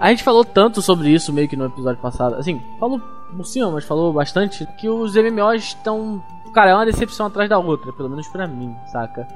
A gente falou tanto sobre isso meio que no episódio passado. Assim, falou por cima, mas falou bastante que os MMOs estão. Cara, é uma decepção atrás da outra, pelo menos pra mim, saca?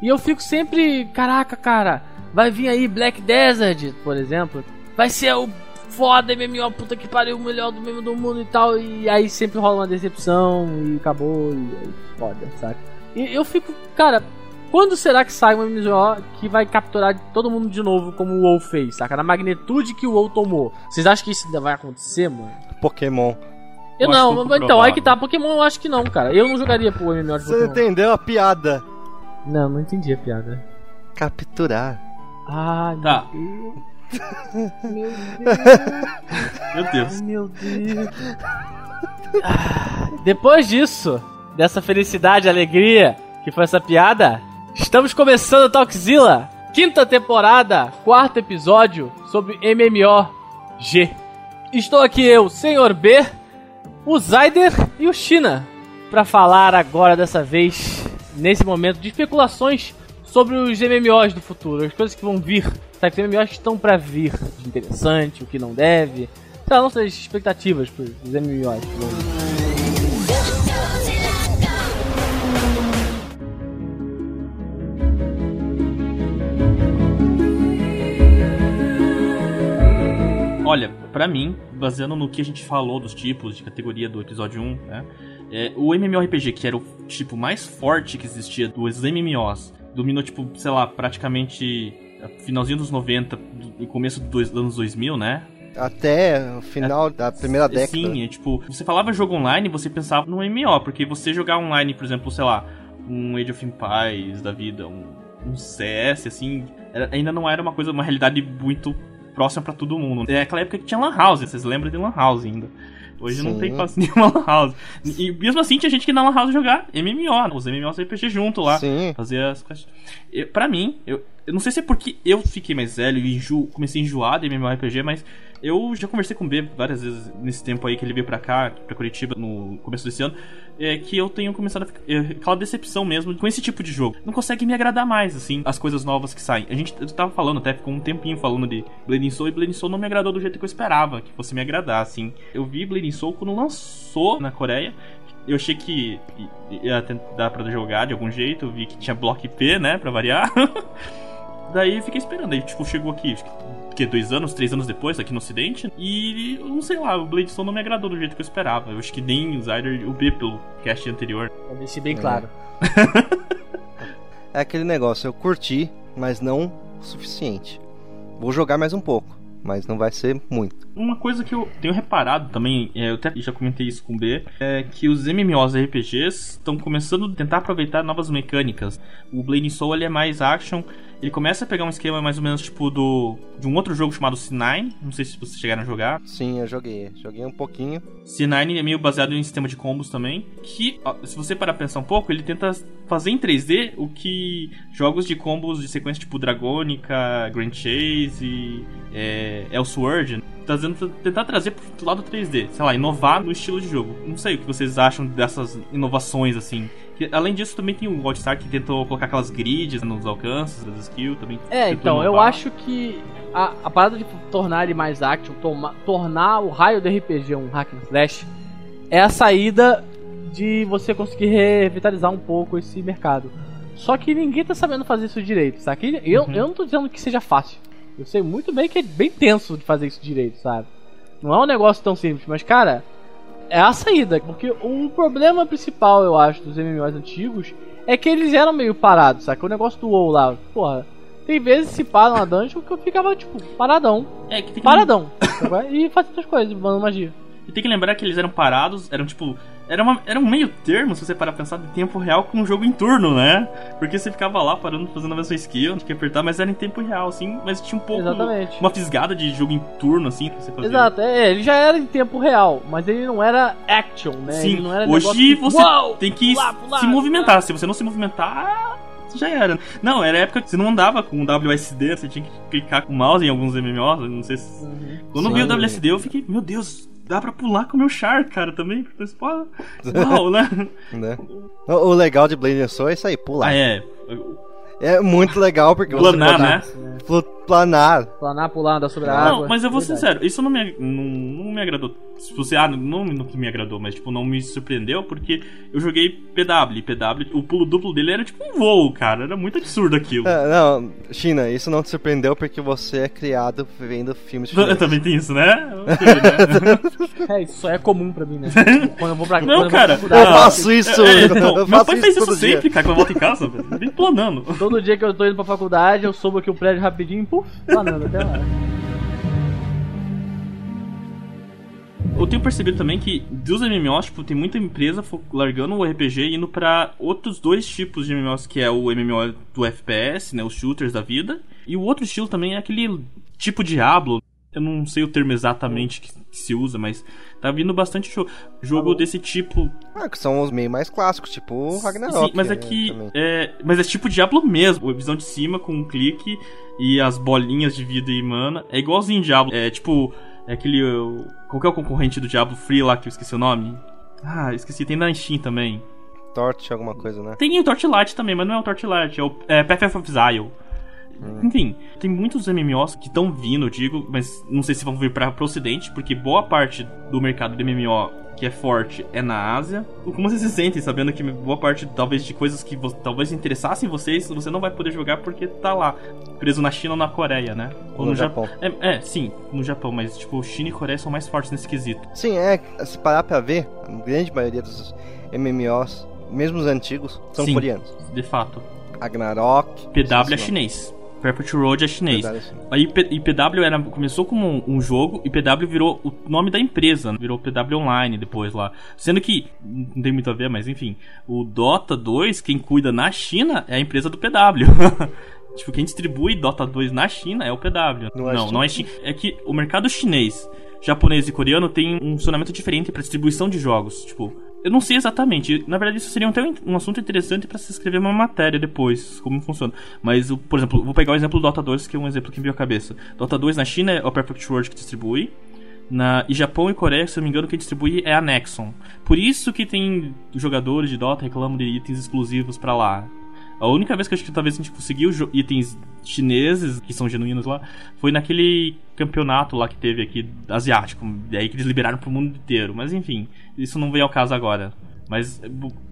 E eu fico sempre. Caraca, cara, vai vir aí Black Desert, por exemplo. Vai ser o foda MMO, puta que pariu, o melhor do mesmo do mundo e tal. E aí sempre rola uma decepção e acabou e aí foda, saca? E eu fico, cara, quando será que sai um MMO que vai capturar todo mundo de novo como o WoW fez, saca? Na magnitude que o WoW tomou. Vocês acham que isso ainda vai acontecer, mano? Pokémon. Eu, não, então, provável. aí que tá. Pokémon eu acho que não, cara. Eu não jogaria pro MMO de Você Pokémon. entendeu a piada? Não, não entendi a piada. Capturar. Ai, Tá. meu Meu Deus. Ai, meu Deus. Ah, Depois disso, dessa felicidade e alegria que foi essa piada, estamos começando Talkzilla, quinta temporada, quarto episódio sobre MMOG. Estou aqui eu, Senhor B, o Zyder e o China, para falar agora dessa vez, nesse momento de especulações sobre os MMOs do futuro, as coisas que vão vir, sabe? Os MMOs que estão para vir, interessante, o que não deve, sei lá, nossas expectativas pros MMOs que vão vir. Olha, pra mim, baseando no que a gente falou dos tipos de categoria do episódio 1, né? é, o MMORPG, que era o tipo mais forte que existia dos MMOs, dominou, tipo, sei lá, praticamente é, finalzinho dos 90 e começo dos anos 2000, né? Até o final da primeira década. Sim, é, tipo, você falava jogo online, você pensava no MMO, porque você jogar online, por exemplo, sei lá, um Age of Empires da vida, um, um CS, assim, era- ainda não era uma coisa, uma realidade muito próxima pra todo mundo. É aquela época que tinha Lan House, vocês lembram de Lan House ainda. Hoje não Sim. tem quase nenhuma Lan House. E mesmo assim tinha gente que na Lan House jogar MMO, os MMOs RPG junto lá. Sim. Fazer as coisas. Pra mim, eu, eu não sei se é porque eu fiquei mais velho e enjo, comecei a enjoar de MMORPG, mas eu já conversei com o B várias vezes nesse tempo aí que ele veio pra cá, pra Curitiba, no começo desse ano, é que eu tenho começado a ficar. é, aquela decepção mesmo com esse tipo de jogo. Não consegue me agradar mais, assim, as coisas novas que saem. A gente tava falando, até ficou um tempinho falando de Blading Soul e Blading Soul não me agradou do jeito que eu esperava que fosse me agradar, assim. Eu vi Blading Soul quando lançou na Coreia. Eu achei que ia tentar pra jogar de algum jeito, vi que tinha bloco IP, né, pra variar. Daí fiquei esperando, aí tipo, chegou aqui, que, que dois anos, três anos depois, aqui no ocidente, e eu não sei lá, o Blade Soul não me agradou do jeito que eu esperava. Eu acho que nem o Zyder e o B pelo cast anterior. Pra deixar bem claro. É aquele negócio, eu curti, mas não o suficiente. Vou jogar mais um pouco, mas não vai ser muito. Uma coisa que eu tenho reparado também, é, eu até já comentei isso com o B, é que os MMOs RPGs estão começando a tentar aproveitar novas mecânicas. O Blade Soul ele é mais action, ele começa a pegar um esquema mais ou menos tipo do de um outro jogo chamado C9, não sei se vocês chegaram a jogar. Sim, eu joguei. Joguei um pouquinho. C9 é meio baseado em sistema de combos também, que, se você parar pra pensar um pouco, ele tenta fazer em 3D o que jogos de combos de sequência tipo Dragônica, Grand Chase e é, Elsword, trazendo, tentar trazer pro lado 3D, sei lá, inovar no estilo de jogo. Não sei o que vocês acham dessas inovações, assim. Que, além disso, também tem o Wildstar que tentou colocar aquelas grids nos alcances das skills também. É, então, eu inovar. acho que a, a parada de tornar ele mais action, toma- tornar o raio do RPG um hack and slash, é a saída de você conseguir revitalizar um pouco esse mercado. Só que ninguém tá sabendo fazer isso direito, sabe? Eu, Uhum. eu não tô dizendo que seja fácil. Eu sei muito bem que é bem tenso de fazer isso direito, sabe? Não é um negócio tão simples, mas cara, é a saída. Porque o problema principal, eu acho, dos MMOs antigos é que eles eram meio parados, sabe? O negócio do WoW lá, porra. Tem vezes se para na dungeon que eu ficava, tipo, paradão. É, que tem que Paradão. e fazia outras coisas, mandando magia. E tem que lembrar que eles eram parados, eram tipo. Era, uma, era um meio termo, se você parar pra pensar, de tempo real com um jogo em turno, né? Porque você ficava lá parando, fazendo a mesma skill, tinha que apertar, mas era em tempo real, assim, mas tinha um pouco. Exatamente. Uma fisgada de jogo em turno, assim, que você fazia. Exato, é, ele já era em tempo real, mas ele não era action, né? Sim, ele não era hoje que, você "Uau, tem que pular, pular, se movimentar. Se você não se movimentar, já era. Não, era época que você não andava com WSD, você tinha que clicar com o mouse em alguns MMOs, não sei se. Uhum. Quando eu vi o Sim. WSD, eu fiquei, meu Deus, dá pra pular com o meu char, cara, também. Mas, pô, Uau, né? Né? O, legal de Blade Soul é isso aí, pular. Ah, é. É muito legal porque Planar, você né? pode flu- planar. Planar, pular, andar sobre a Não, água. mas eu vou Verdade. sincero, isso não me, não, não me agradou. Se você, ah, não, não que me agradou, mas tipo, não me surpreendeu, porque eu joguei PW. E PW, o pulo duplo dele era tipo um voo, cara. Era muito absurdo aquilo. É, não, China, isso não te surpreendeu porque você é criado vendo filmes Eu chineses. também tem isso, né? Né? É, isso só é comum pra mim, né? Quando eu vou pra Não, eu vou cara. faculdade, Eu faço isso, É, eu então, meu faço pai isso fez isso todo dia. sempre, cara, quando eu volto em casa. Vem planando. Todo dia que eu tô indo pra faculdade, eu subo aqui o prédio rapidinho e planando até lá. Eu tenho percebido também que dos MMOs, tipo, tem muita empresa largando o RPG e indo pra outros dois tipos de MMOs, que é o MMO do FPS, né, os shooters da vida, e o outro estilo também é aquele tipo Diablo. Eu não sei o termo exatamente que, que se usa, mas tá vindo bastante jo- jogo desse tipo. Ah, que são os meio mais clássicos, tipo Ragnarok. Sim, mas né, é que também. é, mas é tipo Diablo mesmo, a visão de cima com um clique e as bolinhas de vida e mana. É igualzinho Diablo, é tipo é aquele qual que é o concorrente do Diablo Free lá que eu esqueci o nome? Ah, esqueci, tem na Steam também. Torch, alguma coisa, né? Tem o Torchlight também, mas não é o Torchlight, é o é, Path of Exile. Enfim, tem muitos MMOs que estão vindo, eu digo, mas não sei se vão vir para pro ocidente, porque boa parte do mercado de MMO que é forte é na Ásia. Como vocês se sentem sabendo que boa parte, talvez, de coisas que talvez interessassem vocês, você não vai poder jogar porque tá lá, preso na China ou na Coreia, né? Ou no Japão. É, é, sim, no Japão, mas tipo, China e Coreia são mais fortes nesse quesito. Sim, é, se parar pra ver, a grande maioria dos MMOs, mesmo os antigos, são Sim. coreanos. De fato. Ragnarok. PW é o chinês. Perpetual Road é chinês. Aí P- e PW era, começou como um, um jogo e PW virou o nome da empresa, virou PW Online depois lá. Sendo que, não tem muito a ver, mas enfim, o Dota 2, quem cuida na China é a empresa do PW. tipo, quem distribui Dota 2 na China é o PW. Não é não, não é China. É que o mercado chinês, japonês e coreano tem um funcionamento diferente para distribuição de jogos. Tipo, eu não sei exatamente. Na verdade, isso seria um, um assunto interessante para se escrever uma matéria depois, como funciona. Mas, por exemplo, vou pegar o exemplo do Dota 2, que é um exemplo que me veio à cabeça. Dota 2 na China é o Perfect World que distribui. Na, e Japão e Coreia, se eu não me engano, quem distribui é a Nexon. Por isso que tem jogadores de Dota reclamam de itens exclusivos pra lá. A única vez que acho que talvez a gente conseguiu itens chineses, que são genuínos lá, foi naquele campeonato lá que teve aqui, asiático. E aí que eles liberaram pro mundo inteiro. Mas enfim, isso não vem ao caso agora. Mas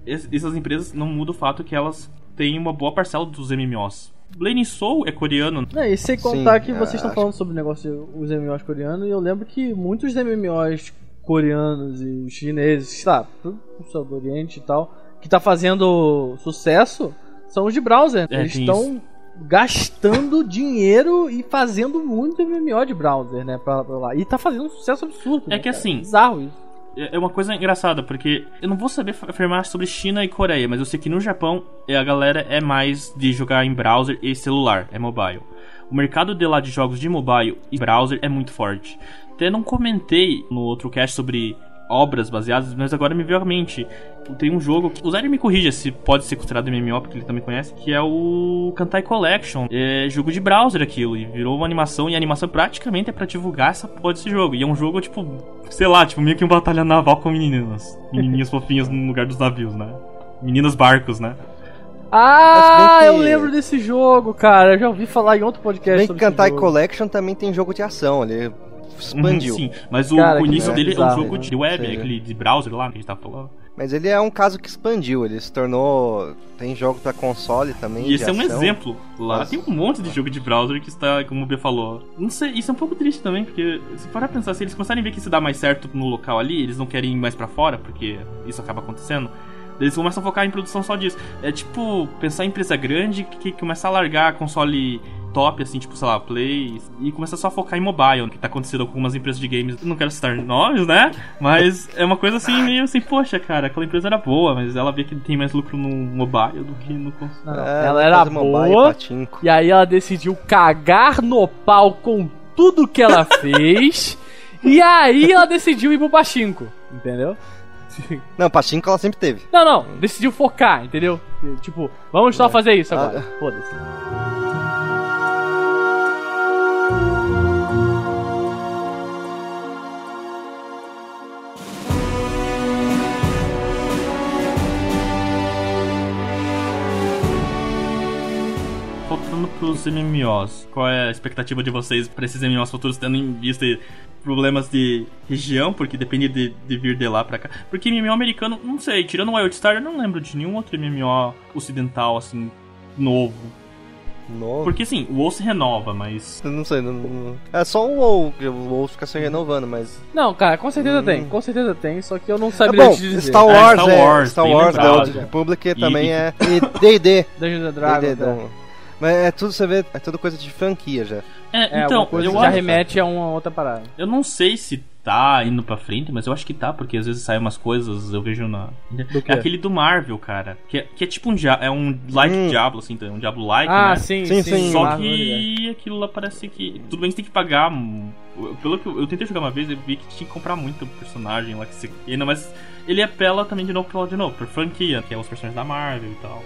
essas empresas não mudam o fato que elas têm uma boa parcela dos MMOs. Blade Soul é coreano. Não, e sem contar Sim, que vocês estão acho- falando sobre o negócio dos MMOs coreanos, e eu lembro que muitos MMOs coreanos e chineses, tá, tudo do Oriente e tal, que tá fazendo sucesso, são os de browser. É, Eles estão gastando dinheiro e fazendo muito MMO de browser, né, pra, pra lá. E tá fazendo um sucesso absurdo. É né, que cara? assim, Bizarro isso. É é uma coisa engraçada, porque eu não vou saber afirmar sobre China e Coreia, mas eu sei que no Japão é, a galera é mais de jogar em browser e celular, é mobile. O mercado de lá de jogos de mobile e browser é muito forte. Até não comentei no outro cast sobre obras baseadas, mas agora me veio à mente. Tem um jogo que. O Zé me corrija se pode ser considerado MMO, porque ele também conhece, que é o Kantai Collection. É jogo de browser aquilo, e virou uma animação, e a animação praticamente é pra divulgar essa porra desse jogo. E é um jogo, tipo, sei lá, tipo, meio que uma batalha naval com meninas. Menininhas fofinhas no lugar dos navios, né? Meninas barcos, né? Ah, eu lembro desse jogo, cara. Eu já ouvi falar em outro podcast Bem que sobre esse Kantai jogo. Collection também tem jogo de ação, ele expandiu. Uhum, sim, mas o, Cara, o início é dele é um bizarro, jogo né? de web, aquele de browser lá que a gente tava falando. Mas ele é um caso que expandiu, ele se tornou. Tem jogo pra console também. E esse é um exemplo. Lá Nossa. tem um monte de jogo de browser que está, como o B falou. Não sei, isso é um pouco triste também, porque se parar pra pensar, se eles começarem a ver que isso dá mais certo no local ali, eles não querem ir mais pra fora, porque isso acaba acontecendo. Eles começam a focar em produção só disso. É tipo, pensar em empresa grande que começa a largar console top, assim, tipo, sei lá, Play, e começa só a focar em mobile, que tá acontecendo com algumas empresas de games. Eu não quero citar nomes, né? Mas é uma coisa assim, meio assim, poxa, cara, aquela empresa era boa, mas ela vê que tem mais lucro no mobile do que no console. É, ela era mobile, boa. E aí ela decidiu cagar no pau com tudo que ela fez. e aí ela decidiu ir pro Pachinko, entendeu? Não, patinco ela sempre teve. Não, não, decidiu focar, entendeu? Tipo, vamos só fazer isso agora. Ah. Foda-se. Pros MMOs, qual é a expectativa de vocês pra esses MMOs futuros, tendo em vista problemas de região, porque depende de, de vir de lá pra cá. Porque MMO americano, não sei, tirando o Wildstar, eu não lembro de nenhum outro MMO ocidental, assim, novo. Novo. Porque assim, o WoW se renova, mas. Eu Não sei, não, não- é só o WoW, que o WoW fica se renovando, mas... Não, cara, com certeza Hum. tem. Com certeza tem, só que eu não É saberia bom, te dizer. Star É, Wars, Star é, Wars, Star bem Wars, The lembrado. Old Republic E- também e- é... E D&D, Dungeons and Dragons. É. Mas é tudo, você vê, é tudo coisa de franquia já. É, É, então, coisa eu que já acho. remete a uma outra parada. Eu não sei se tá indo pra frente, mas eu acho que tá, porque às vezes saem umas coisas, eu vejo na. Do? É aquele do Marvel, cara. Que é, que é tipo um, dia- é um light Hum. Diablo, assim, um Diablo-like, Ah, né? sim, Sim, sim. sim. Só Marvel, né? que aquilo lá parece que. Tudo bem, você tem que pagar. hum, Pelo que eu, eu tentei jogar uma vez, eu vi que tinha que comprar muito personagem lá que você. Ainda mais. Ele apela também de novo pra, de novo, pra franquia, que é os personagens da Marvel e tal.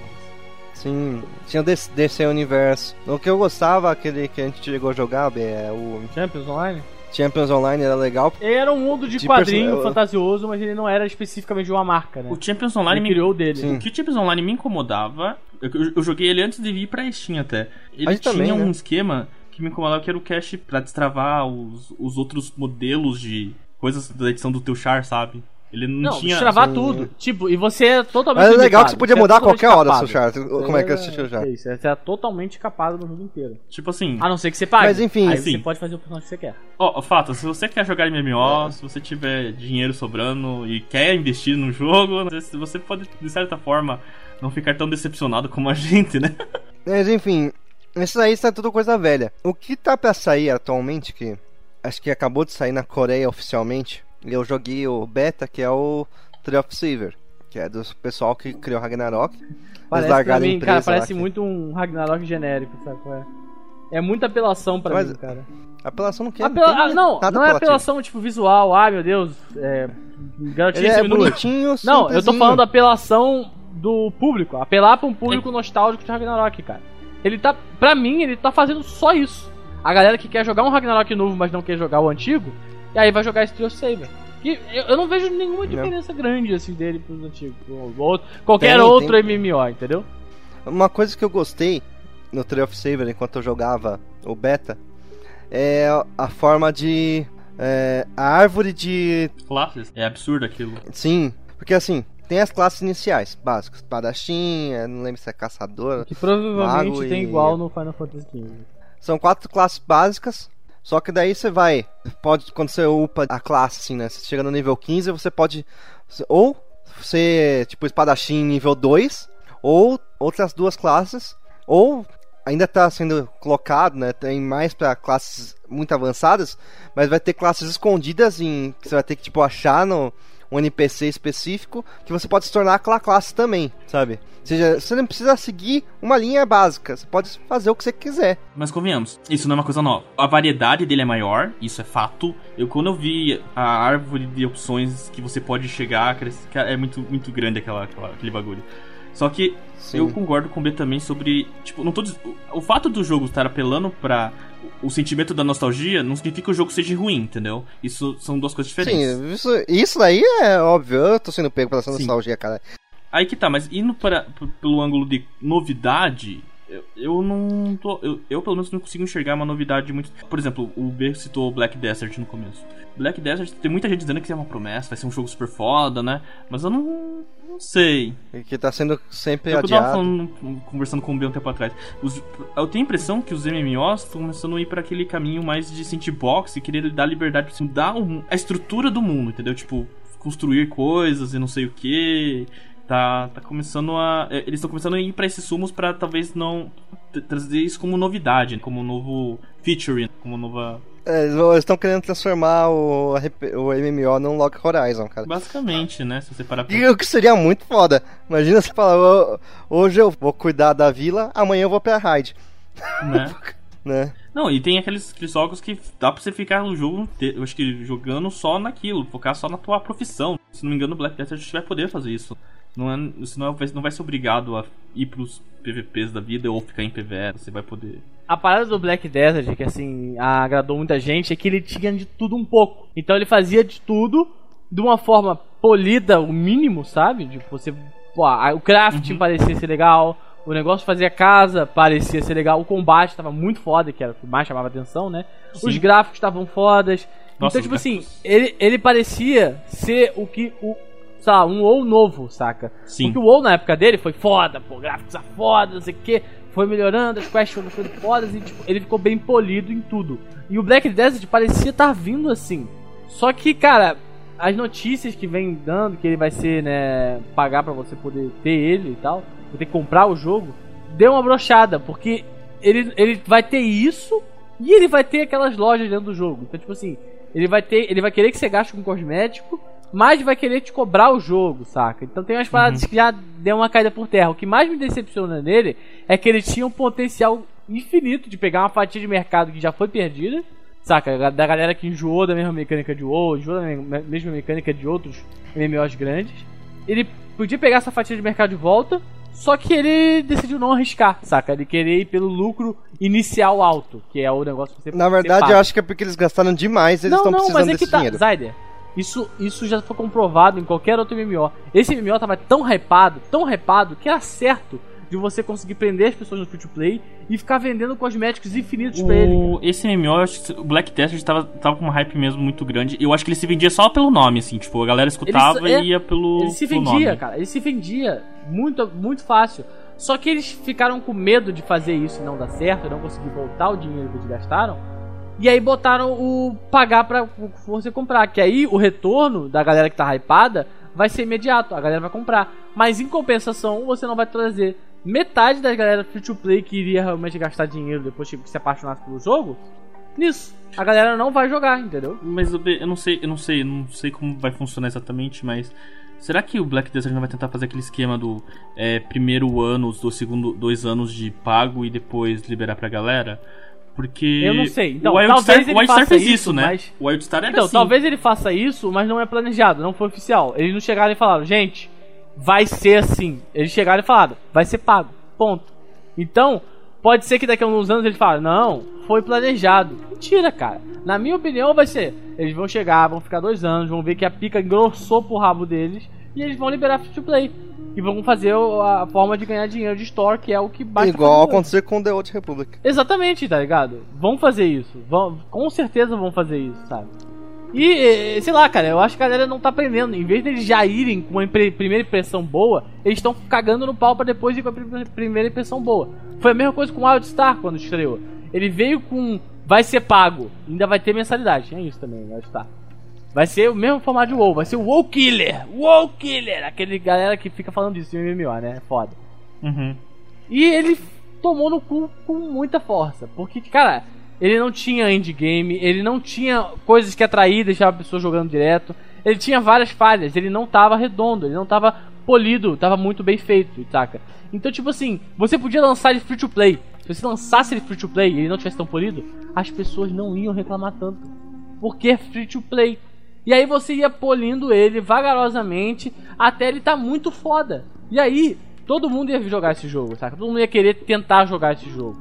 Sim, tinha o DC, DC Universo. O que eu gostava, aquele que a gente chegou a jogar, é o Champions Online? Champions Online, era legal. Ele era um mundo de De quadrinho person- fantasioso, mas ele não era especificamente de uma marca, né? O Champions Online Ele me criou dele. Sim. O que o Champions Online me incomodava, eu, eu- joguei ele antes de vir pra Steam até. Ele tinha também, um né? esquema que me incomodava que era o cache pra destravar os, os outros modelos de coisas da edição do teu char, sabe? Ele não, Não, tinha. destravar Sim. tudo. Tipo, e você é totalmente Mas é legal limitado, que você podia é mudar a qualquer hora capado. seu char. Como é que é o seu char? É isso, você é totalmente capado no jogo inteiro. Tipo assim. A não ser que você pague. Mas, enfim. Aí Sim. você pode fazer o personagem que você quer. Ó, fato, se você quer jogar MMO, se você tiver dinheiro sobrando e quer investir no jogo, você pode, de certa forma, não ficar tão decepcionado como a gente, né? Mas enfim, isso aí está tudo coisa velha. O que tá pra sair atualmente, que acho que acabou de sair na Coreia oficialmente, eu joguei o beta, que é o Tree of Silver, que é do pessoal que criou Ragnarok. Parece largaram mim, cara, lá parece que- muito um Ragnarok genérico, sabe é? É muita apelação pra Mas- mim, cara. Apelação não quer. Apela- não, ah, não, não é apelação tipo visual, ai meu Deus, é. Garotinho é bonitinho, Não, eu tô falando apelação do público. Apelar pra um público nostálgico de Ragnarok, cara. Ele tá. Pra mim, ele tá fazendo só isso. A galera que quer jogar um Ragnarok novo, mas não quer jogar o antigo, e aí vai jogar esse Trio Saber. E eu, eu não vejo nenhuma diferença grande assim dele pros antigos. pro outro- qualquer Tem, outro tem. MMO, entendeu? Uma coisa que eu gostei no Tree of Saver enquanto eu jogava o beta é a forma de. é, a árvore de. Classes. É absurdo aquilo. Sim, porque assim, tem as classes iniciais, básicas. Espadachim, é, não lembro se é caçador. Que provavelmente Mago tem e- igual no Final Fantasy XV. São quatro classes básicas. Só que daí você vai. Pode, quando você upa a classe, assim, né? Você chega no nível 15, você pode. Ou ser, tipo, espadachim nível 2. Ou outras duas classes. Ou ainda tá sendo colocado, né? Tem mais pra classes muito avançadas. Mas vai ter classes escondidas em. Que você vai ter que, tipo, achar no. Um NPC específico que você pode se tornar aquela classe também, sabe? Ou seja, você não precisa seguir uma linha básica, você pode fazer o que você quiser. Mas convenhamos, isso não é uma coisa nova. A variedade dele é maior, isso é fato. Eu quando eu vi a árvore de opções que você pode chegar, é muito, muito grande aquela, aquela- aquele bagulho. Só que Sim. eu concordo com o B também sobre. Tipo, não tô o fato do jogo estar apelando pra o, sentimento da nostalgia não significa que o jogo seja ruim, entendeu? Isso são duas coisas diferentes. Sim, isso, isso daí é óbvio. Eu tô sendo pego pela essa nostalgia, cara. Aí que tá, mas indo para, pelo ângulo de novidade, eu, eu não tô. Eu, eu, pelo menos não consigo enxergar uma novidade muito. Por exemplo, o B citou Black Desert no começo. Black Desert tem muita gente dizendo que é uma promessa, vai ser um jogo super foda, né? Mas eu não. não sei. Que tá sendo sempre É o que eu tava adiado. falando, conversando com o B um tempo atrás. Os- eu tenho a impressão que os MMOs estão começando a ir para aquele caminho mais de sandbox e querer dar liberdade pra você mudar um- a estrutura do mundo, entendeu? Tipo, construir coisas e não sei o que. Tá, tá começando a. é, Eles estão começando a ir pra esses sumos pra talvez não. trazer isso como novidade, como um novo feature, como nova. É, eles estão querendo transformar o, o MMO num Log Horizon, cara. Basicamente, né? Se você parar pra. E o que seria muito foda. Imagina você falar, "Ô, hoje eu vou cuidar da vila, amanhã eu vou pra raid, né? né? Não, e tem aqueles, aqueles jogos que dá pra você ficar no jogo, eu acho que jogando só naquilo, focar só na tua profissão. Se não me engano, o Black Desert a gente vai poder fazer isso. Não é, você não, vai, não vai ser obrigado a ir pros PVPs da vida ou ficar em PVE, você vai poder. A parada do Black Desert, que assim, agradou muita gente, é que ele tinha de tudo um pouco. Então ele fazia de tudo de uma forma polida, o mínimo, sabe? Tipo, você. Pô, o crafting parecia ser legal, O negócio fazia casa, parecia ser legal. O combate tava muito foda, que era o que mais chamava atenção, né? Sim. Os gráficos estavam fodas. Nossa, então, tipo assim, ele, ele parecia ser o que. O, sei lá, um WoW novo, saca? Sim. Porque o WoW na época dele foi foda, pô, gráficos a foda, não sei o que. Foi melhorando, as quests foram ficando fodas e tipo, ele ficou bem polido em tudo. E o Black Desert parecia estar vindo assim. Só que, cara, as notícias que vem dando que ele vai ser, né, pagar pra você poder ter ele e tal, que comprar o jogo, deu uma brochada, porque ele, ele vai ter isso e ele vai ter aquelas lojas dentro do jogo. Então, tipo assim, ele vai ter, ele vai querer que você gaste com cosmético, mas vai querer te cobrar o jogo, saca? Então tem umas paradas que já deu uma caída por terra. O que mais me decepciona nele é que ele tinha um potencial infinito de pegar uma fatia de mercado que já foi perdida, saca? Da galera que enjoou da mesma mecânica de WoW, enjoou da me- mesma mecânica de outros MMOs grandes. Ele podia pegar essa fatia de mercado de volta, só que ele decidiu não arriscar, saca? Ele querer ir pelo lucro inicial alto, que é o negócio que você Na verdade, eu acho que é porque eles gastaram demais, eles estão precisando desse tá, dinheiro. Zyder, isso, isso já foi comprovado em qualquer outro MMO. Esse MMO tava tão hypado, tão hypado, que era certo de você conseguir prender as pessoas no free to play e ficar vendendo cosméticos infinitos pra ele. O, esse MMO, eu acho que o Black Desert tava, tava com uma hype mesmo muito grande. Eu acho que ele se vendia só pelo nome, assim. Tipo, a galera escutava Ele- é, e ia pelo. Ele se vendia, nome. cara. Ele se vendia muito, muito fácil. Só que eles ficaram com medo de fazer isso e não dar certo, e não conseguir voltar o dinheiro que eles gastaram. E aí botaram o pagar pra você comprar. Que aí o retorno da galera que tá hypada vai ser imediato. A galera vai comprar. Mas em compensação, você não vai trazer metade da galera free to play que iria realmente gastar dinheiro depois que se apaixonasse pelo jogo. Nisso. A galera não vai jogar, entendeu? Mas eu, não sei, eu não sei, não sei como vai funcionar exatamente, mas. Será que o Black Desert não vai tentar fazer aquele esquema do é, primeiro ano, do segundo dois anos de pago e depois liberar pra galera? Porque. Eu não sei. Então, o Wildstar, talvez ele o Wildstar fez isso, isso, né? mas- O Wildstar era Então, assim. talvez ele faça isso, mas não é planejado, não foi oficial. Eles não chegaram e falaram, gente, vai ser assim. Eles chegaram e falaram, vai ser pago. Ponto. Então, pode ser que daqui a uns anos eles falem, não, foi planejado. Mentira, cara. Na minha opinião, vai ser. Eles vão chegar, vão ficar dois anos, vão ver que a pica engrossou pro rabo deles e eles vão liberar free to play. E vão fazer a forma de ganhar dinheiro de store, que é o que basta Igual aconteceu com The Old Republic. Exatamente, tá ligado? Vão fazer isso. Vão, com certeza vão fazer isso, sabe? E, sei lá, cara, eu acho que a galera não tá aprendendo. Em vez deles já irem com uma impre- primeira impressão boa, eles estão cagando no pau pra depois ir com a pri- primeira impressão boa. Foi a mesma coisa com o Wildstar quando estreou. Ele veio com. Vai ser pago, ainda vai ter mensalidade. É isso também, Wildstar. Vai ser o mesmo formato de WoW, vai ser o WoW Killer! WoW Killer! Aquele galera que fica falando disso em MMO, né? Foda. Uhum. E ele tomou no cu com muita força. Porque, cara, ele não tinha endgame, ele não tinha coisas que atrair e deixar a pessoa jogando direto. Ele tinha várias falhas, ele não tava redondo, ele não tava polido, tava muito bem feito, saca? Então, tipo assim, você podia lançar ele free to play. Se você lançasse ele free to play e ele não tivesse tão polido, as pessoas não iam reclamar tanto. Porque é free to play. E aí você ia polindo ele vagarosamente até ele tá muito foda. E aí, todo mundo ia jogar esse jogo, saca? Todo mundo ia querer tentar jogar esse jogo.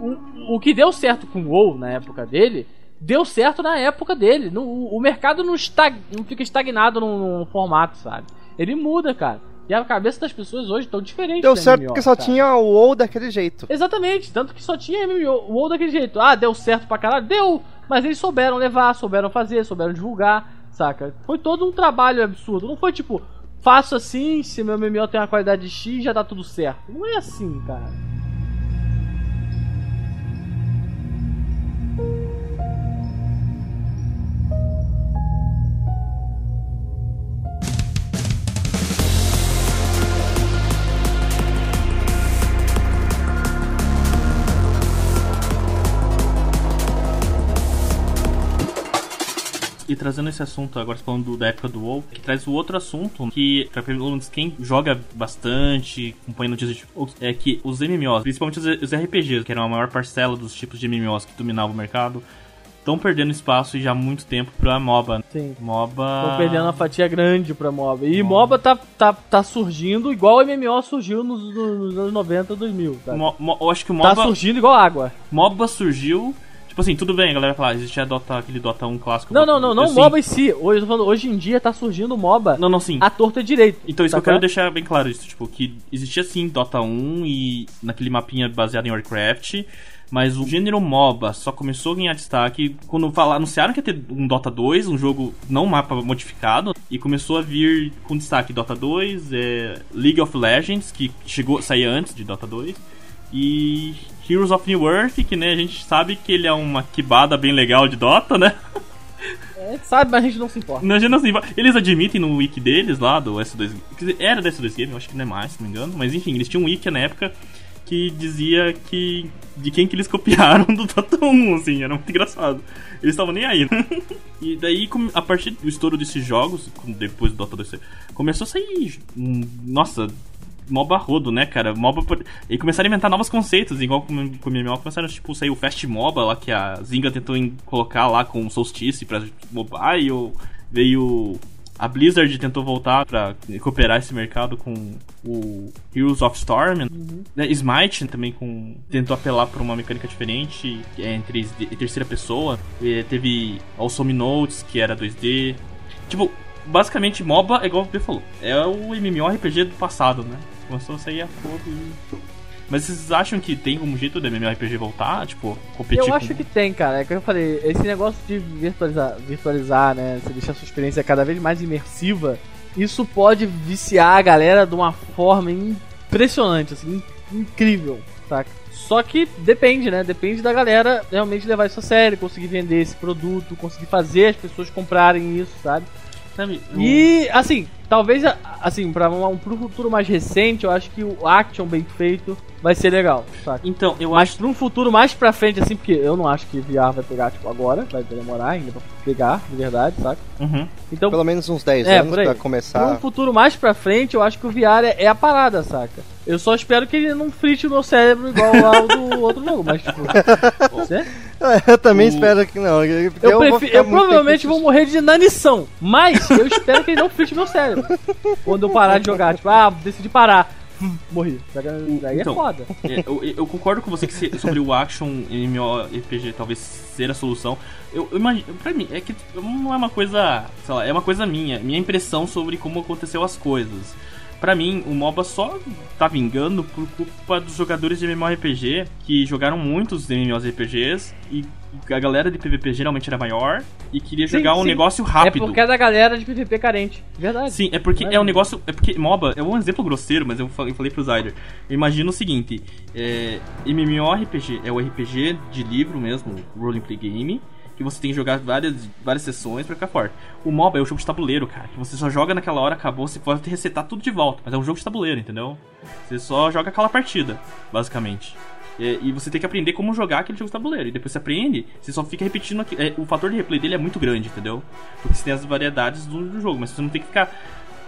O, o que deu certo com o WoW na época dele, deu certo na época dele. No, o, mercado não, estag, não fica estagnado num, num formato, sabe? Ele muda, cara. E a cabeça das pessoas hoje estão diferentes. Deu certo MMO, porque só cara. tinha o WoW daquele jeito. Exatamente, tanto que só tinha MMO, o WoW daquele jeito. Ah, deu certo pra caralho? Deu! Mas eles souberam levar, souberam fazer, souberam divulgar, saca? Foi todo um trabalho absurdo. Não foi tipo, faço assim, se meu MMO tem uma qualidade X, já tá tudo certo. Não é assim, cara. Trazendo esse assunto agora falando do- da época do WoW, que traz o outro assunto que, pra pelo menos quem joga bastante, acompanha notícias de outros, é que os MMOs, principalmente os, os RPGs, que eram a maior parcela dos tipos de MMOs que dominavam o mercado, estão perdendo espaço e já há muito tempo pra MOBA. Sim. MOBA. Estão perdendo uma fatia grande pra MOBA. E MOBA tá, tá, tá surgindo igual o MMO surgiu nos, nos anos 90, 2000. Tá, Mo- mo- eu acho que o tá MOBA, surgindo igual água. MOBA surgiu. Tipo assim, tudo bem, a galera fala, ah, existia Dota, aquele Dota 1 clássico. Não, não, não, não assim, MOBA em si. Hoje, falando, hoje em dia tá surgindo MOBA Não, não, sim. à torta direito. Então, isso que eu quero deixar bem claro, isso, tipo, que existia sim Dota 1 e naquele mapinha baseado em Warcraft, mas o gênero MOBA só começou a ganhar destaque quando fala, anunciaram que ia ter um Dota 2, um jogo não mapa modificado, e começou a vir com destaque Dota 2, é, League of Legends, que chegou a sair antes de Dota 2, e Heroes of New Earth, que né, a gente sabe que ele é uma quibada bem legal de Dota, né? É, sabe, mas a gente não se importa. Não, a gente não se importa. Eles admitem no wiki deles lá, do S2 quer dizer, Era do S2 Game, eu acho que não é mais, se não me engano. Mas enfim, eles tinham um wiki na época que dizia que. de quem que eles copiaram do Dota 1, assim, era muito engraçado. Eles estavam nem aí. né? e daí, a partir do estouro desses jogos, depois do Dota 2, começou a sair. um, nossa. MOBA rodo, né, cara? MOBA. por- E começaram a inventar novos conceitos, igual com com o MMO, começaram tipo, sair o Fast MOBA lá que a Zynga tentou em- colocar lá com o Solstice pra mobile. Veio. A Blizzard tentou voltar pra recuperar esse mercado com o Heroes of Storm. né? Smite também com, tentou apelar pra uma mecânica diferente, que é em 3D, em terceira pessoa. E teve Awesome Notes, que era 2D. Tipo, basicamente MOBA é igual o B falou. É o MMORPG do passado, né? Começou a sair a e... Mas vocês acham que tem como jeito do MMORPG voltar? Tipo, competir Eu com... acho que tem, cara. É que eu falei, esse negócio de virtualizar, virtualizar, né? Você deixar a sua experiência cada vez mais imersiva, isso pode viciar a galera de uma forma impressionante, assim, in- incrível, saca? Só que depende, né? Depende da galera realmente levar isso a sério, conseguir vender esse produto, conseguir fazer as pessoas comprarem isso, sabe? E, assim, talvez, assim, pra um, um pro futuro mais recente, eu acho que o action bem feito vai ser legal, saca? Então, eu Mas acho... pra um futuro mais pra frente, assim, porque eu não acho que VR vai pegar, tipo, agora, vai demorar ainda pra pegar, de verdade, saca? Uhum. Então, Pelo menos uns 10 É, anos por aí. pra pra um começar. futuro mais pra frente, eu acho que o VR é, é a parada, saca? Eu só espero que ele não frite o meu cérebro igual ao do outro jogo, mas, tipo... você? eu também O- espero que não. Eu, vou prefi- ficar eu provavelmente vou morrer de inanição, mas eu espero que ele não frite meu cérebro. Quando eu parar de jogar, tipo, ah, decidi parar. Hum, Morri. Daí é Então, foda. É, eu, eu concordo com você que se- sobre o action MMORPG talvez ser a solução. Eu, eu imagino, pra mim, é que não é uma coisa, sei lá, é uma coisa minha, minha impressão sobre como aconteceu as coisas. Pra mim, o MOBA só tá vingando por culpa dos jogadores de MMORPG que jogaram muitos MMORPGs e a galera de PVP geralmente era maior e queria Sim, jogar um sim. negócio É rápido. porque é da galera de PVP carente. Verdade. Sim, é porque Não é é um negócio. É porque MOBA é um exemplo grosseiro, mas eu falei, eu falei pro Zyder. Eu imagino o seguinte: é, MMORPG é o RPG de livro mesmo, Role Play Game, que você tem que jogar várias, várias sessões pra ficar forte. O MOBA é o jogo de tabuleiro, cara, que você só joga naquela hora, acabou, você pode resetar tudo de volta, mas é um jogo de tabuleiro, entendeu? Você só joga aquela partida, basicamente. É, e você tem que aprender como jogar aquele jogo de tabuleiro. E depois você aprende, você só fica repetindo aqui. é, o fator de replay dele é muito grande, entendeu? Porque você tem as variedades do, do jogo, mas você não tem que ficar,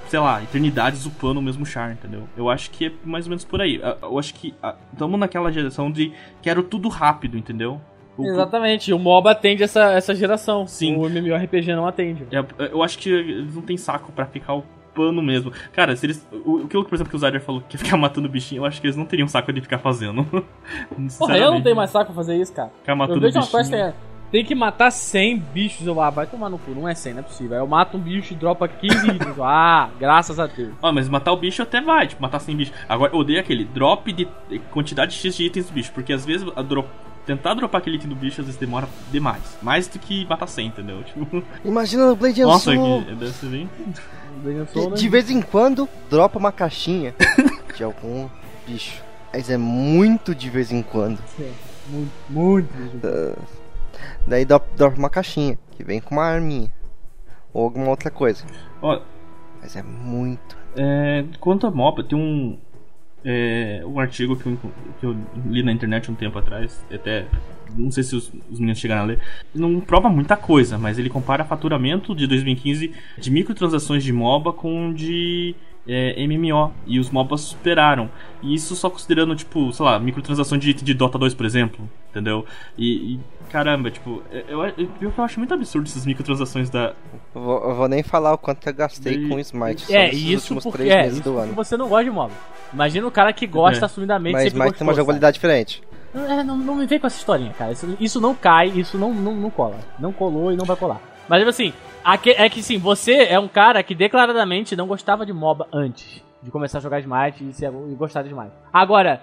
sei lá, eternidades upando o mesmo char, entendeu? Eu acho que é mais ou menos por aí. Eu acho que estamos naquela geração de quero tudo rápido, entendeu? O- Exatamente, o MOBA atende essa, essa geração. Sim. O MMORPG não atende. É, eu acho que eles não tem saco pra ficar o pano mesmo. Cara, se eles. O, o que, por exemplo, que o Zyder falou que ia ficar matando bichinho, eu acho que eles não teriam saco de ficar fazendo. Porra, eu não tenho mais saco pra fazer isso, cara. Ficar Eu matando vejo uma bichinho. quest é, tem que matar 100 bichos. Eu, ah, vai tomar no cu, não é 100, não é possível. Aí eu mato um bicho e dropa 15 itens. Eu, Ah, graças a Deus. Ó, mas matar o bicho até vai, tipo, matar 100 bichos. Agora, eu odeio aquele drop de de quantidade X de itens do bicho, porque às vezes a drop- tentar dropar aquele item do bicho às vezes demora demais. Mais do que matar 100, entendeu? Tipo, Imagina o Blade nossa, Soul. que deve ser bem... Benção, né? De vez em quando, dropa uma caixinha de algum bicho. Mas é muito de vez em quando. Muito, muito. Daí dro- dropa uma caixinha, que vem com uma arminha. Ou alguma outra coisa. Ó, Mas é muito. É, quanto a MOBA, tem um, é, um artigo que eu, que eu li na internet um tempo atrás, até não sei se os, os meninos chegaram a ler, não prova muita coisa, mas ele compara faturamento de 2015 de microtransações de MOBA com de é, MMO, e os MOBAs superaram. E isso só considerando, tipo, sei lá, microtransação de de Dota 2, por exemplo, entendeu? E, e, caramba, tipo, eu, eu, eu acho muito absurdo essas microtransações da, Eu vou, eu vou nem falar o quanto eu gastei E- com o Smite. É, isso últimos porque três é, meses isso porque ano. você não gosta de MOBA. Imagina o cara que gosta É. assumidamente Mas Smite tem uma jogabilidade diferente. É, não, não me vem com essa historinha, cara. Isso, isso não cai, isso não, não, não cola. Não colou e não vai colar. Mas, tipo assim, aqui, é que sim, você é um cara que declaradamente não gostava de MOBA antes de começar a jogar Smite e, ser, e gostar de Smite. Agora,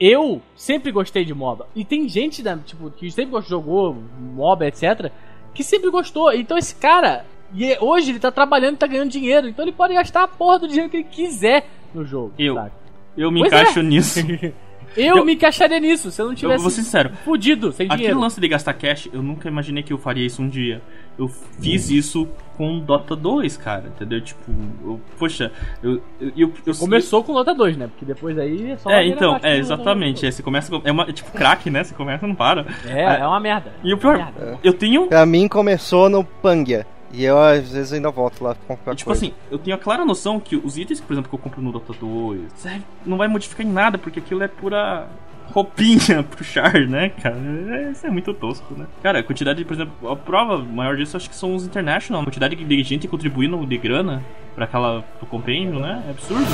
eu sempre gostei de MOBA. E tem gente da, tipo, que sempre jogou MOBA, etc., que sempre gostou. Então esse cara, e hoje ele tá trabalhando e tá ganhando dinheiro. Então ele pode gastar a porra do dinheiro que ele quiser no jogo. Eu, sabe? eu me Pois encaixo é. nisso. Eu, Eu- me encaixaria nisso se eu não Eu tivesse vou ser sincero. fudido, sem Aquele dinheiro. lance de gastar cash, eu nunca imaginei que eu faria isso um dia. Eu fiz isso com Dota 2, cara, entendeu? Tipo, eu- poxa, eu, eu, eu, eu Começou com nota 2, né? Porque depois aí é só É, então, é do- exatamente. É, você começa. com- É, uma, é tipo crack, né? Você começa e não para. É, é uma merda. E o pior, Merda. eu tenho. Pra mim começou no Pangia. E eu às vezes ainda volto lá pra comprar Tipo coisa. assim, eu tenho a clara noção que os itens, por exemplo, que eu compro no Dota 2, sério, não vai modificar em nada, porque aquilo é pura roupinha pro char, né, cara? Isso é muito tosco, né? Cara, a quantidade, por exemplo, a prova maior disso acho que são os International, a quantidade de gente contribuindo de grana pra aquela pro compêndio, né? É absurdo.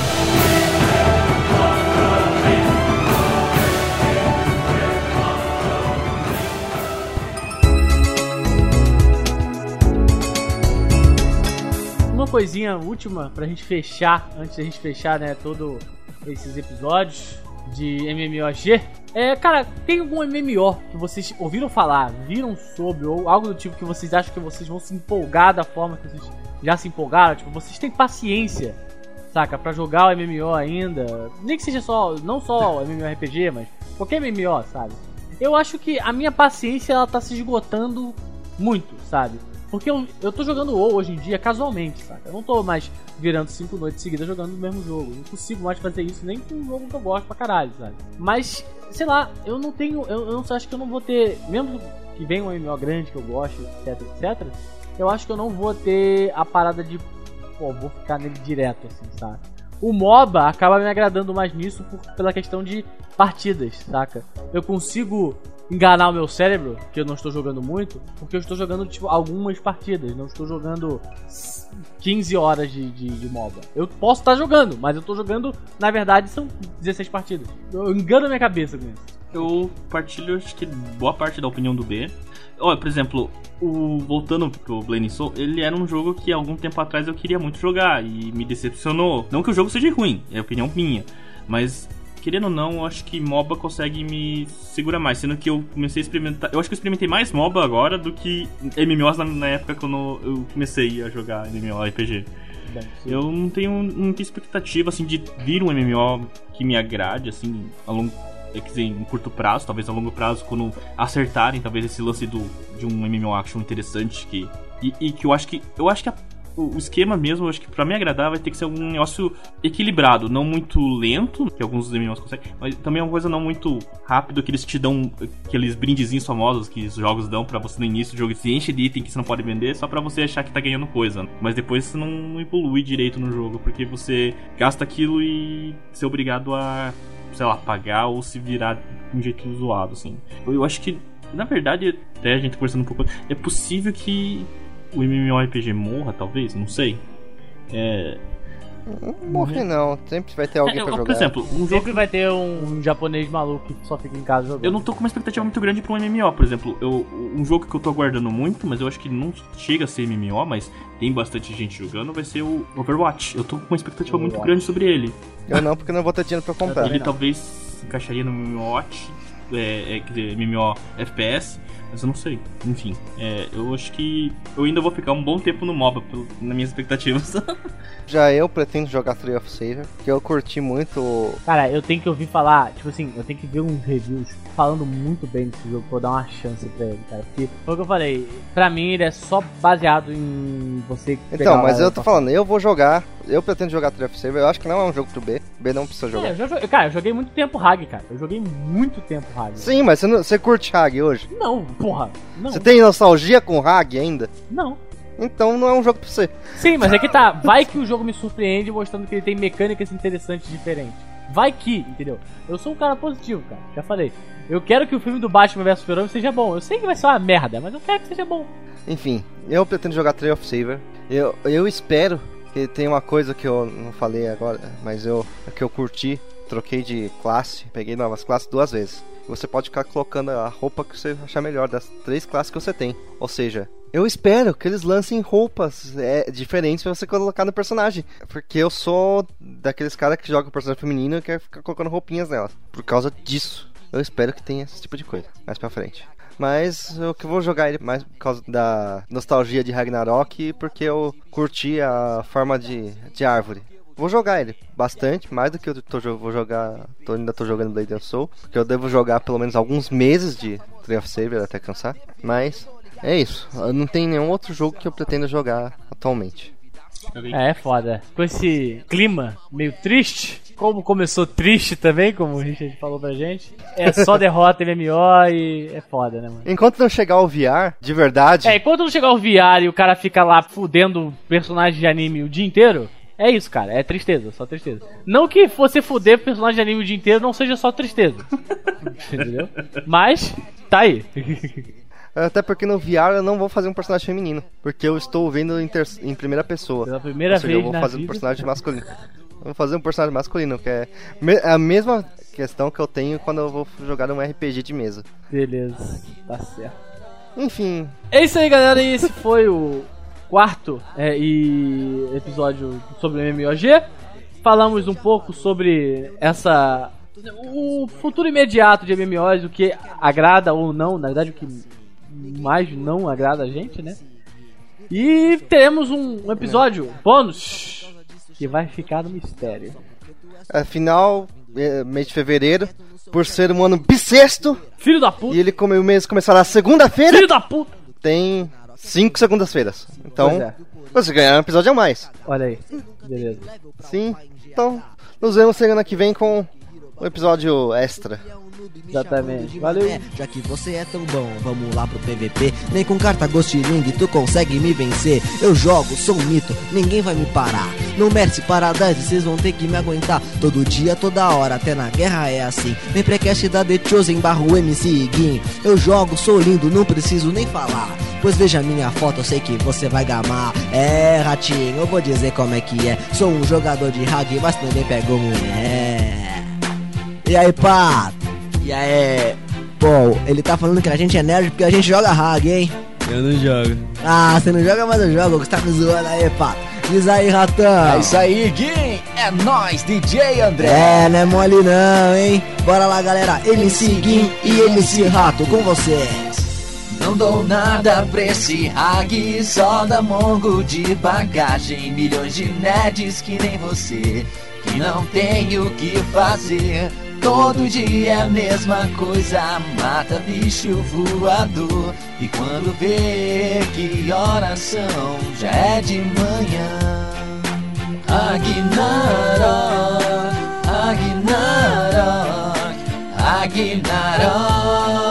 Uma coisinha última pra gente fechar, antes da gente fechar, né, todos esses episódios de MMOG. É, cara, tem algum MMO que vocês ouviram falar, viram sobre, ou algo do tipo que vocês acham que vocês vão se empolgar da forma que vocês já se empolgaram? Tipo, vocês têm paciência, saca, pra jogar o MMO ainda? Nem que seja só, não só MMORPG, mas qualquer MMO, sabe? Eu acho que a minha paciência, ela tá se esgotando muito, sabe? Porque eu, eu tô jogando WoW hoje em dia casualmente, saca? Eu não tô mais virando cinco noites seguidas jogando o mesmo jogo. Eu não consigo mais fazer isso nem com um jogo que eu gosto pra caralho, sabe? Mas, sei lá, eu não tenho. Eu, eu acho que eu não vou ter. Mesmo que venha um MMO grande que eu gosto, etc, etc. Eu acho que eu não vou ter a parada de. Pô, vou ficar nele direto, assim, saca? O MOBA acaba me agradando mais nisso por, pela questão de partidas, saca? Eu consigo enganar o meu cérebro, que eu não estou jogando muito, porque eu estou jogando tipo, algumas partidas, não estou jogando 15 horas de, de, de MOBA. Eu posso estar jogando, mas eu estou jogando, na verdade, são 16 partidas. Eu engano minha cabeça com isso. Eu partilho, acho que boa parte da opinião do B. Olha, por exemplo, o voltando pro Blazing Soul, ele era um jogo que algum tempo atrás eu queria muito jogar e me decepcionou. Não que o jogo seja ruim, é opinião minha, mas querendo ou não, eu acho que MOBA consegue me segurar mais, sendo que eu comecei a experimentar, eu acho que eu experimentei mais MOBA agora do que MMOs na, na época quando eu comecei a jogar MMORPG. Eu não tenho muita expectativa assim de vir um MMO que me agrade assim a longo é, quer dizer, em curto prazo, talvez a longo prazo, quando acertarem, talvez esse lance do, de um MMO action interessante que. E, e que eu acho que. Eu acho que a- o esquema mesmo, acho que pra me agradar vai ter que ser um negócio equilibrado, não muito lento, que alguns MMOs conseguem, mas também uma coisa não muito rápido, que eles te dão aqueles brindezinhos famosos que os jogos dão pra você no início do jogo, se enche de item que você não pode vender, só pra você achar que tá ganhando coisa. Mas depois você não, evolui direito no jogo, porque você gasta aquilo e ser obrigado a sei lá, pagar ou se virar de um jeito zoado, assim. Eu acho que, na verdade, até a gente conversando um pouco, é possível que o MMORPG morra, talvez, não sei. É. Morre não, sempre vai ter alguém é, pra por jogar. exemplo, um jogo. Sempre vai ter um, um japonês maluco que só fica em casa jogando. Eu não tô com uma expectativa muito grande pra um MMO, por exemplo, eu, um jogo que eu tô aguardando muito, mas eu acho que não chega a ser MMO, mas tem bastante gente jogando, vai ser o Overwatch. Eu tô com uma expectativa muito Overwatch. grande sobre ele. Eu não, porque eu não vou ter dinheiro pra comprar. Ele não. talvez se encaixaria no MMOWatch, é, é, quer dizer, MMO FPS, mas eu não sei. Enfim, é, eu acho que eu ainda vou ficar um bom tempo no MOBA, pelo, nas minhas expectativas. Já eu pretendo jogar Tree of Savior, que eu curti muito. Cara, eu tenho que ouvir falar, tipo assim, eu tenho que ver uns reviews falando muito bem desse jogo pra eu dar uma chance pra ele, cara. Porque, foi o que eu falei, pra mim ele é só baseado em você Então, mas eu tô falando, eu vou jogar, eu pretendo jogar Tree of Savior, eu acho que não é um jogo pro B, B não precisa É, jogar. eu já cara, eu joguei muito tempo Hag, cara. Eu joguei muito tempo Hag. Sim, mas você, não- você curte Hag hoje? Não, porra. Não, Você tem nostalgia com Hag ainda? não. Então não é um jogo pra você. Sim, mas é que tá. Vai que o jogo me surpreende mostrando que ele tem mecânicas interessantes diferentes. Vai que, entendeu? Eu sou um cara positivo, cara. Já falei. Eu quero que o filme do Batman vs Super-Homem seja bom. Eu sei que vai ser uma merda, mas eu quero que seja bom. Enfim, eu pretendo jogar Tree of Savior. Eu, eu espero que tenha uma coisa que eu não falei agora, mas eu que eu curti, troquei de classe, peguei novas classes duas vezes. Você pode ficar colocando a roupa que você achar melhor das três classes que você tem. Ou seja, eu espero que eles lancem roupas é, diferentes pra você colocar no personagem. Porque eu sou daqueles caras que jogam personagem feminino e quer ficar colocando roupinhas nelas. Por causa disso, eu espero que tenha esse tipo de coisa mais pra frente. Mas eu que vou jogar ele mais por causa da nostalgia de Ragnarok e porque eu curti a forma de, de árvore. Vou jogar ele bastante, mais do que eu tô, vou jogar. Tô, ainda tô jogando Blade and Soul. Porque eu devo jogar pelo menos alguns meses de Tree of Savior até cansar. Mas é isso. Não tem nenhum outro jogo que eu pretenda jogar atualmente. É, é foda. Com esse clima meio triste, como começou triste também, como o Richard falou pra gente, é só derrota MMO e é foda, né, mano? Enquanto não chegar o VR, de verdade. É, enquanto não chegar o VR e o cara fica lá fudendo personagem de anime o dia inteiro, é isso, cara. É tristeza, só tristeza. Não que você fuder personagem de anime o dia inteiro não seja só tristeza. Entendeu? Mas, tá aí. Até porque no VR eu não vou fazer um personagem feminino. Porque eu estou vendo em, ter... em primeira pessoa. Pela primeira seja, vez. Eu vou na fazer vida. um personagem masculino. Eu vou fazer um personagem masculino, que é a mesma questão que eu tenho quando eu vou jogar um RPG de mesa. Beleza, tá certo. Enfim, É isso aí, galera. E esse foi o quarto é, e episódio sobre o MMOG. Falamos um pouco sobre essa o futuro imediato de MMOs, o que agrada ou não, na verdade o que mais não agrada a gente, né? E teremos um, episódio bônus que vai ficar no mistério. afinal, é, mês de fevereiro, por ser um ano bissexto, Filho da puta! e ele come, o mês começar na segunda-feira, Filho da puta! tem cinco segundas-feiras. Então, é. você ganhar um episódio a mais. Olha aí, beleza. Sim, então, nos vemos semana que vem com um episódio extra. Exatamente. Valeu. É, já que você é tão bom, vamos lá pro PVP. Nem com carta Ghost Ring tu consegue me vencer. Eu jogo, sou um mito, ninguém vai me parar. No Mercy Paradise vocês vão ter que me aguentar. Todo dia, toda hora, até na guerra é assim. Vem precast da The Chosen barro MC Guin. Eu jogo, sou lindo, não preciso nem falar. Pois veja minha foto, eu sei que você vai gamar. É, ratinho, eu vou dizer como é que é. Sou um jogador de rag, mas também pego mulher. E aí, pá? E aí? Pô, ele tá falando que a gente é nerd porque a gente joga rag, hein? Eu não jogo. Ah, você não joga, mas eu jogo. Você tá me zoando aí, pá? Diz aí, ratão. É isso aí, Gui! É nóis, DJ André! É, não é mole não, hein? Bora lá, galera. MC Guim e MC Rato com vocês. Não dou nada pra esse rag, só da mongo de bagagem. Milhões de nerds que nem você, que não tem o que fazer. Todo dia é a mesma coisa, mata bicho voador. E quando vê que horas são, já é de manhã. Ragnarok, Ragnarok, Ragnarok.